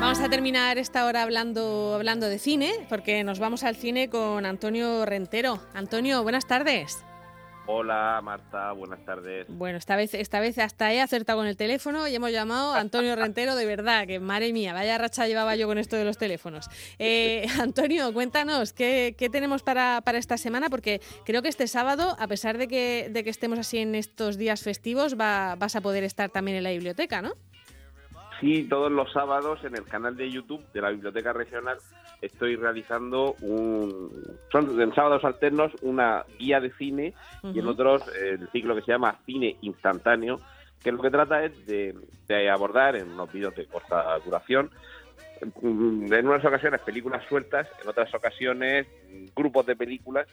Vamos a terminar esta hora hablando, hablando de cine, porque nos vamos al cine con Antonio Rentero. Antonio, buenas tardes. Hola Marta, buenas tardes. Bueno, esta vez, esta vez hasta he acertado con el teléfono y hemos llamado a Antonio Rentero, de verdad, que madre mía, vaya racha llevaba yo con esto de los teléfonos. Eh, Antonio, cuéntanos, ¿qué, tenemos para, para, esta semana? Porque creo que este sábado, a pesar de que, de que estemos así en estos días festivos, va, vas a poder estar también en la biblioteca, ¿no? Sí, todos los sábados en el canal de YouTube de la Biblioteca Regional estoy realizando un son en sábados alternos una guía de cine y en otros el ciclo que se llama cine instantáneo que lo que trata es de, abordar en unos vídeos de corta duración en unas ocasiones películas sueltas en otras ocasiones grupos de películas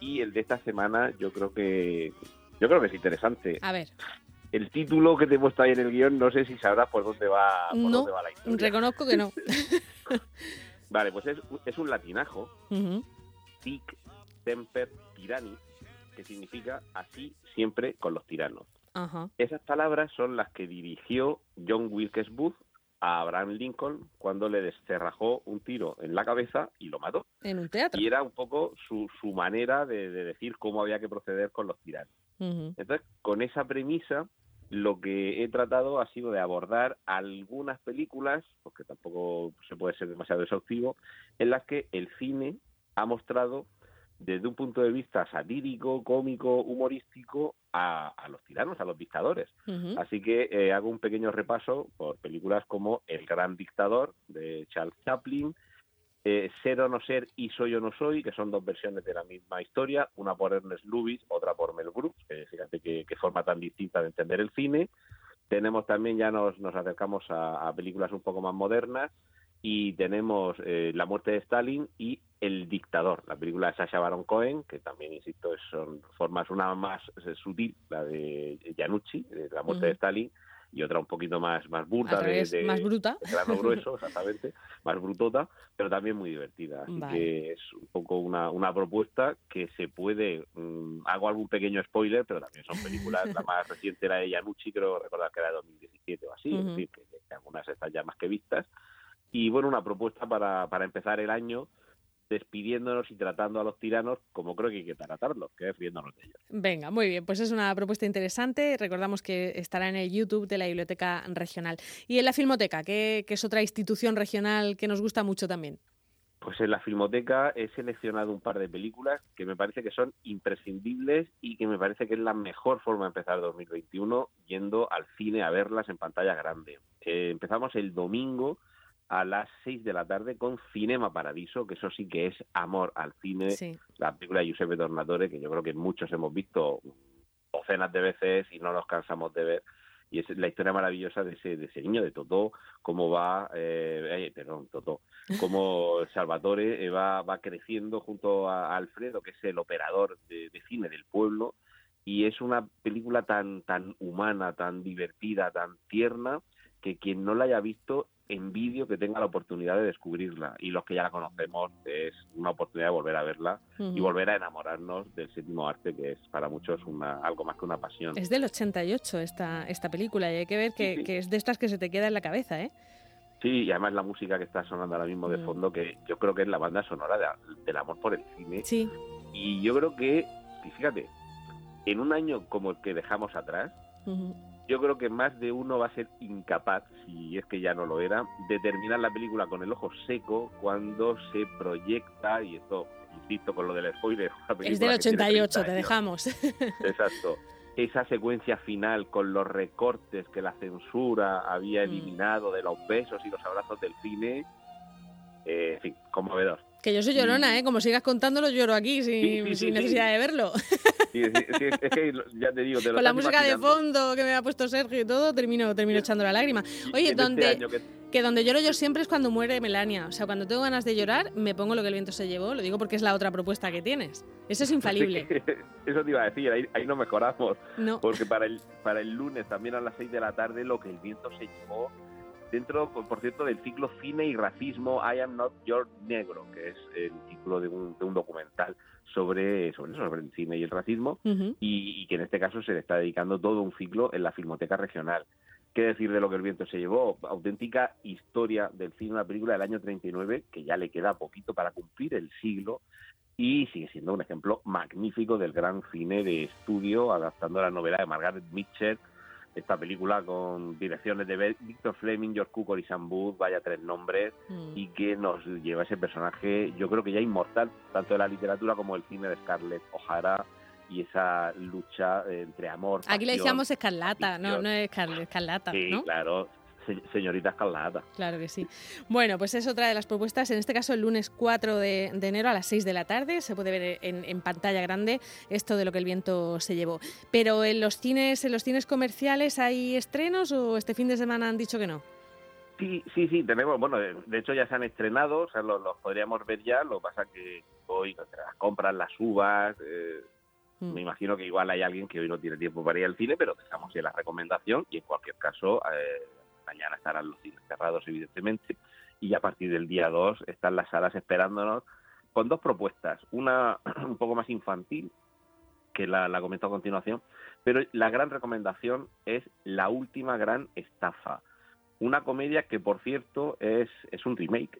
y el de esta semana yo creo que yo creo que es interesante. A ver el título que te he puesto ahí en el guion, no sé si sabrás por dónde va, por dónde va la historia. Reconozco que no. vale, pues es, es un latinajo. Tic, temper, tirani, que significa así siempre con los tiranos. Esas palabras son las que dirigió John Wilkes Booth a Abraham Lincoln cuando le descerrajó un tiro en la cabeza y lo mató. En un teatro. Y era un poco su, su manera de, decir cómo había que proceder con los tiranos. Entonces, con esa premisa, lo que he tratado ha sido de abordar algunas películas, porque tampoco se puede ser demasiado exhaustivo, en las que el cine ha mostrado desde un punto de vista satírico, cómico, humorístico, a, los tiranos, a los dictadores. Así que eh, hago un pequeño repaso por películas como El Gran Dictador de Charles Chaplin, eh, Ser o no ser y Soy o no soy, que son dos versiones de la misma historia, una por Ernest Lubitsch, otra por Mel Brooks, forma tan distinta de entender el cine. Tenemos también, ya nos, nos acercamos a, películas un poco más modernas, y tenemos eh, La muerte de Stalin y El dictador, la película de Sacha Baron Cohen, que también, insisto, son formas una más eh, sutil, la de Janucci, La muerte de Stalin, y otra un poquito más, más burda, de, más bruta. grano grueso, exactamente, más brutota, pero también muy divertida. Así que es un poco una, una propuesta que se puede, mm, hago algún pequeño spoiler, pero también son películas, la más reciente era de Yanucci, creo recordar que era de 2017 o así, es decir, que, que, algunas están ya más que vistas. Y bueno, una propuesta para, para empezar el año despidiéndonos y tratando a los tiranos como creo que hay que tratarlos, que es riéndonos de ellos. Venga, muy bien, pues es una propuesta interesante. Recordamos que estará en el YouTube de la Biblioteca Regional. Y en la Filmoteca, que, es otra institución regional que nos gusta mucho también. Pues en la Filmoteca he seleccionado un par de películas que me parece que son imprescindibles y que me parece que es la mejor forma de empezar 2021 yendo al cine a verlas en pantalla grande. Eh, empezamos el domingo a las 6 de la tarde con Cinema Paradiso, que eso sí que es amor al cine, la película de Giuseppe Tornatore, que yo creo que muchos hemos visto docenas de veces y no nos cansamos de ver. Y es la historia maravillosa de ese, de ese niño, de Totó, cómo va, eh, perdón, Totó, cómo Salvatore eh, va, va creciendo junto a Alfredo, que es el operador de, de cine del pueblo, y es una película tan, tan humana, tan divertida, tan tierna, que quien no la haya visto en vídeo que tenga la oportunidad de descubrirla y los que ya la conocemos es una oportunidad de volver a verla y volver a enamorarnos del séptimo arte que es para muchos una, algo más que una pasión. Es del 88 esta, esta película y hay que ver que, es de estas que se te queda en la cabeza, ¿eh? Sí, y además la música que está sonando ahora mismo de mm. fondo, que yo creo que es la banda sonora del amor por el cine. Sí. Y yo creo que, fíjate, en un año como el que dejamos atrás, yo creo que más de uno va a ser incapaz, si es que ya no lo era, de terminar la película con el ojo seco cuando se proyecta, y esto, insisto con lo del spoiler. Es del 88, te dejamos. Exacto. Esa secuencia final con los recortes que la censura había mm. eliminado de los besos y los abrazos del cine, eh, en fin, conmovedor. Que yo soy llorona, ¿eh? Como sigas contándolo, lloro aquí sin, necesidad de verlo. es que ya te digo, Con la música de fondo que me ha puesto Sergio y todo, termino, termino echando la lágrima. Oye, este donde, que... donde lloro yo siempre es cuando muere Melania. O sea, cuando tengo ganas de llorar, me pongo lo que el viento se llevó. Lo digo porque es la otra propuesta que tienes. Eso es infalible. Eso te iba a decir, ahí, ahí no mejoramos. No. Porque para el, para el lunes, también a las 6 de la tarde, lo que el viento se llevó dentro, por cierto, del ciclo Cine y Racismo, I Am Not Your Negro, que es el título de un, de un documental sobre, sobre, sobre el cine y el racismo, y, que en este caso se le está dedicando todo un ciclo en la Filmoteca Regional. ¿Qué decir de lo que el viento se llevó? Auténtica historia del cine, una película del año 39 que ya le queda poquito para cumplir el siglo y sigue siendo un ejemplo magnífico del gran cine de estudio, adaptando la novela de Margaret Mitchell, esta película con direcciones de Victor Fleming, George Cukor y Sam Booth, vaya tres nombres, mm. y que nos lleva a ese personaje, yo creo que ya inmortal, tanto de la literatura como del cine de Scarlett O'Hara, y esa lucha entre amor. Aquí le decíamos escarlata, no, no es escarlata. Sí, claro, señorita Escalada. Claro que sí. Bueno, pues es otra de las propuestas, en este caso el lunes 4 de, enero a las 6 de la tarde, se puede ver en, pantalla grande esto de lo que el viento se llevó. Pero en los cines, en los cines comerciales hay estrenos o este fin de semana han dicho que no? Sí, sí, sí, tenemos, bueno, de hecho ya se han estrenado, o sea, los, podríamos ver ya, lo que pasa que hoy las compras, las uvas, eh, mm. me imagino que igual hay alguien que hoy no tiene tiempo para ir al cine, pero dejamos ya la recomendación y en cualquier caso eh, mañana estarán los cines cerrados, evidentemente, y a partir del día 2 están las salas esperándonos con dos propuestas. Una un poco más infantil, que la, la comento a continuación, pero la gran recomendación es La última gran estafa. Una comedia que, por cierto, es, es un remake,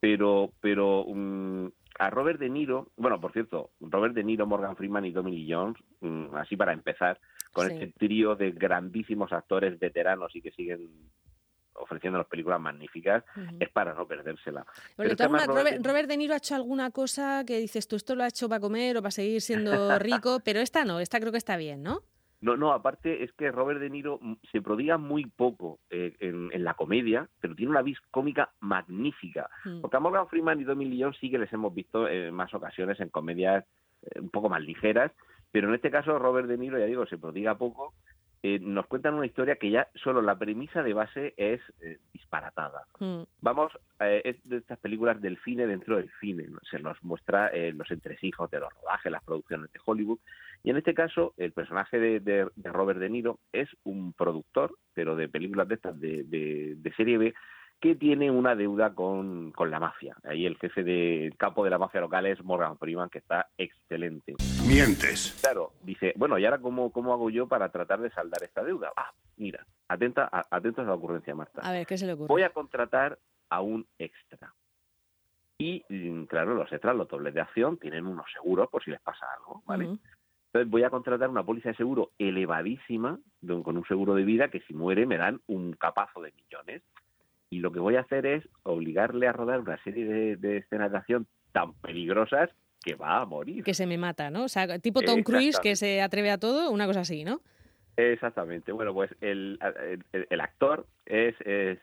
pero, pero mm, a Robert De Niro, bueno, por cierto, Robert De Niro, Morgan Freeman y Lee Jones, mm, así para empezar, con este trío de grandísimos actores veteranos y que siguen ofreciendo las películas magníficas, es para no perdérsela. Robert, De Niro ha hecho alguna cosa que dices tú, esto lo ha hecho para comer o para seguir siendo rico, pero esta no, esta creo que está bien, ¿no? No, no, aparte es que Robert De Niro se prodiga muy poco eh, en, la comedia, pero tiene una vis cómica magnífica. Mm. Porque a Morgan Freeman y Tommy Lee sí que les hemos visto en más ocasiones en comedias eh, un poco más ligeras, pero en este caso Robert De Niro, ya digo, se prodiga poco. Eh, nos cuentan una historia que ya solo la premisa de base es disparatada. Mm. Vamos, es de estas películas del cine dentro del cine. Se nos muestra los entresijos de los rodajes, las producciones de Hollywood, y en este caso, el personaje de, Robert De Niro es un productor, pero de películas de estas de, serie B, que tiene una deuda con, la mafia. Ahí el jefe de capo de la mafia local es Morgan Freeman, que está excelente. Mientes. Claro, dice, bueno, ¿y ahora cómo, cómo hago yo para tratar de saldar esta deuda? Ah, mira, atenta, atenta a la ocurrencia, Marta. A ver, ¿qué se le ocurre? Voy a contratar a un extra. Y, mm, claro, los extras, los dobles de acción, tienen unos seguros por si les pasa algo, ¿vale? Entonces voy a contratar una póliza de seguro elevadísima, con un seguro de vida que si muere me dan un capazo de millones. Y lo que voy a hacer es obligarle a rodar una serie de, escenas de acción tan peligrosas que va a morir. Que se me mata, ¿no? O sea, tipo Tom Cruise que se atreve a todo, una cosa así, ¿no? Exactamente. Bueno, pues el, el, actor es,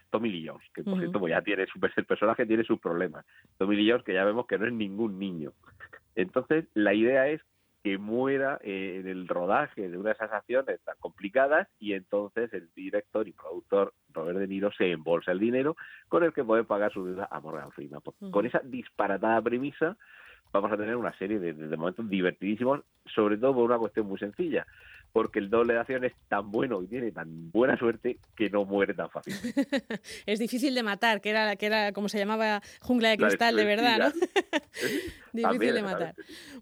Tommy Lee Jones, que por cierto pues ya tiene su, el personaje tiene sus problemas. Tommy Lee Jones, que ya vemos que no es ningún niño. Entonces, la idea es que muera eh, en el rodaje de una de esas acciones tan complicadas y entonces el director y productor Robert De Niro se embolsa el dinero con el que puede pagar su deuda a Morgan Freeman. Pues, con esa disparatada premisa vamos a tener una serie de, de momentos divertidísimos, sobre todo por una cuestión muy sencilla porque el doble de acción es tan bueno y tiene tan buena suerte que no muere tan fácil. es difícil de matar, que era, que era como se llamaba jungla de cristal, de verdad, ¿no? difícil de matar.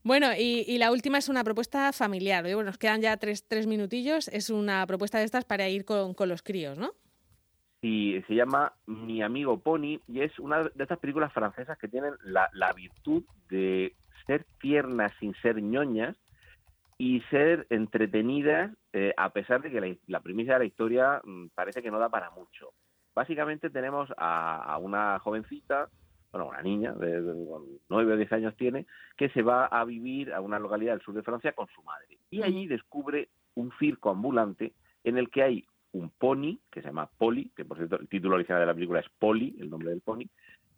Bueno, y, la última es una propuesta familiar. Bueno, nos quedan ya tres, tres minutillos. Es una propuesta de estas para ir con, los críos, ¿no? Sí, se llama Mi amigo Pony y es una de estas películas francesas que tienen la, la virtud de ser tiernas sin ser ñoñas y ser entretenidas eh, a pesar de que la, la, premisa de la historia mm, parece que no da para mucho. Básicamente tenemos a, una jovencita, bueno, una niña de, nueve o diez años tiene, que se va a vivir a una localidad del sur de Francia con su madre. Y allí descubre un circo ambulante en el que hay un pony, que se llama Polly, que por cierto el título original de la película es Polly, el nombre del pony,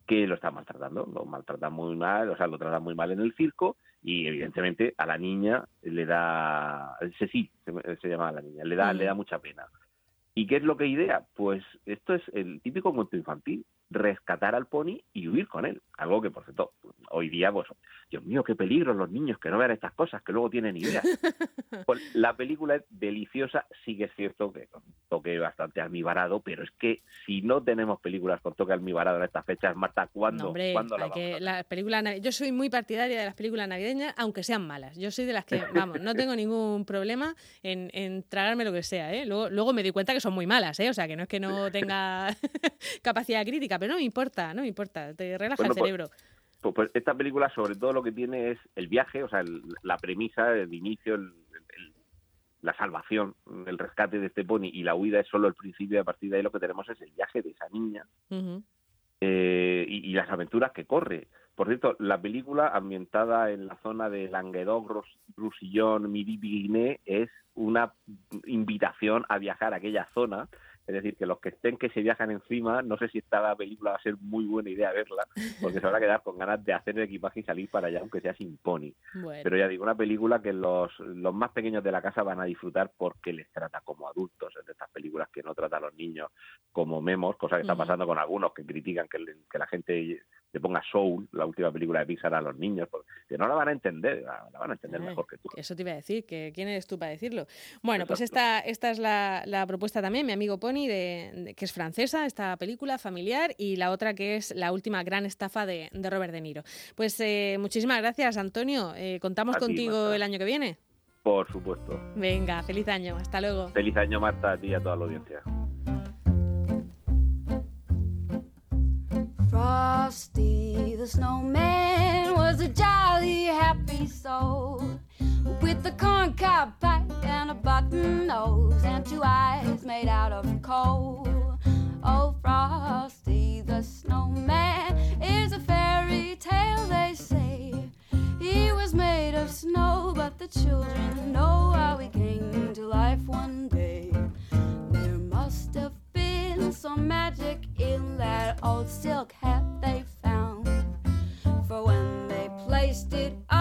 que lo está maltratando, lo maltrata muy mal, o sea, lo trata muy mal en el circo y evidentemente a la niña le da, sí, se, se llama a la niña, le da, le da mm. mucha pena. ¿Y qué es lo que idea? Pues esto es el típico cuento infantil. Rescatar al pony y huir con él. Algo que, por cierto, hoy día, pues, Dios mío, qué peligro los niños que no vean estas cosas, que luego tienen ideas. pues, la película es deliciosa, sí que es cierto que toque bastante almibarado, pero es que si no tenemos películas con toque almibarado en estas fechas, Marta, ¿cuándo, ¿cuándo la que la película Yo soy muy partidaria de las películas navideñas, aunque sean malas. Yo soy de las que, vamos, no tengo ningún problema en, en tragarme lo que sea, ¿eh? Luego, luego me di cuenta que son muy malas, ¿eh? O sea, que no es que no tenga capacidad crítica, pero no me importa, no me importa, te relaja el pues, cerebro. Pues, pues, esta película sobre todo lo que tiene es el viaje, o sea, la premisa, el inicio, la salvación, el rescate de este pony y la huida es solo el principio y a partir de ahí lo que tenemos es el viaje de esa niña eh, y, las aventuras que corre. Por cierto, la película ambientada en la zona de Languedoc, Roussillon, Midi, es una invitación a viajar a aquella zona es decir, que los que estén que se viajan encima, no sé si esta película va a ser muy buena idea verla, porque se van a quedar con ganas de hacer el equipaje y salir para allá, aunque sea sin pony. Pero ya digo, una película que los, los más pequeños de la casa van a disfrutar porque les trata como adultos. Es de estas películas que no trata a los niños como memos, cosa que está pasando con algunos que critican que, que la gente le ponga Soul, la última película de Pixar, a los niños, porque no la van a entender, la, van a entender mejor que tú. Eso te iba a decir, que quién eres tú para decirlo. Bueno, pues esta, esta es la, la, propuesta también, mi amigo Pony, de, que es francesa, esta película familiar, y la otra que es la última gran estafa de, de Robert De Niro. Pues eh, muchísimas gracias, Antonio. Eh, ¿Contamos contigo el año que viene? Por supuesto. Venga, feliz año. Hasta luego. Feliz año, Marta, a ti y a toda la audiencia. Frosty the snowman was a jolly happy soul with a corncob pipe and a button nose and two eyes made out of coal. wasted.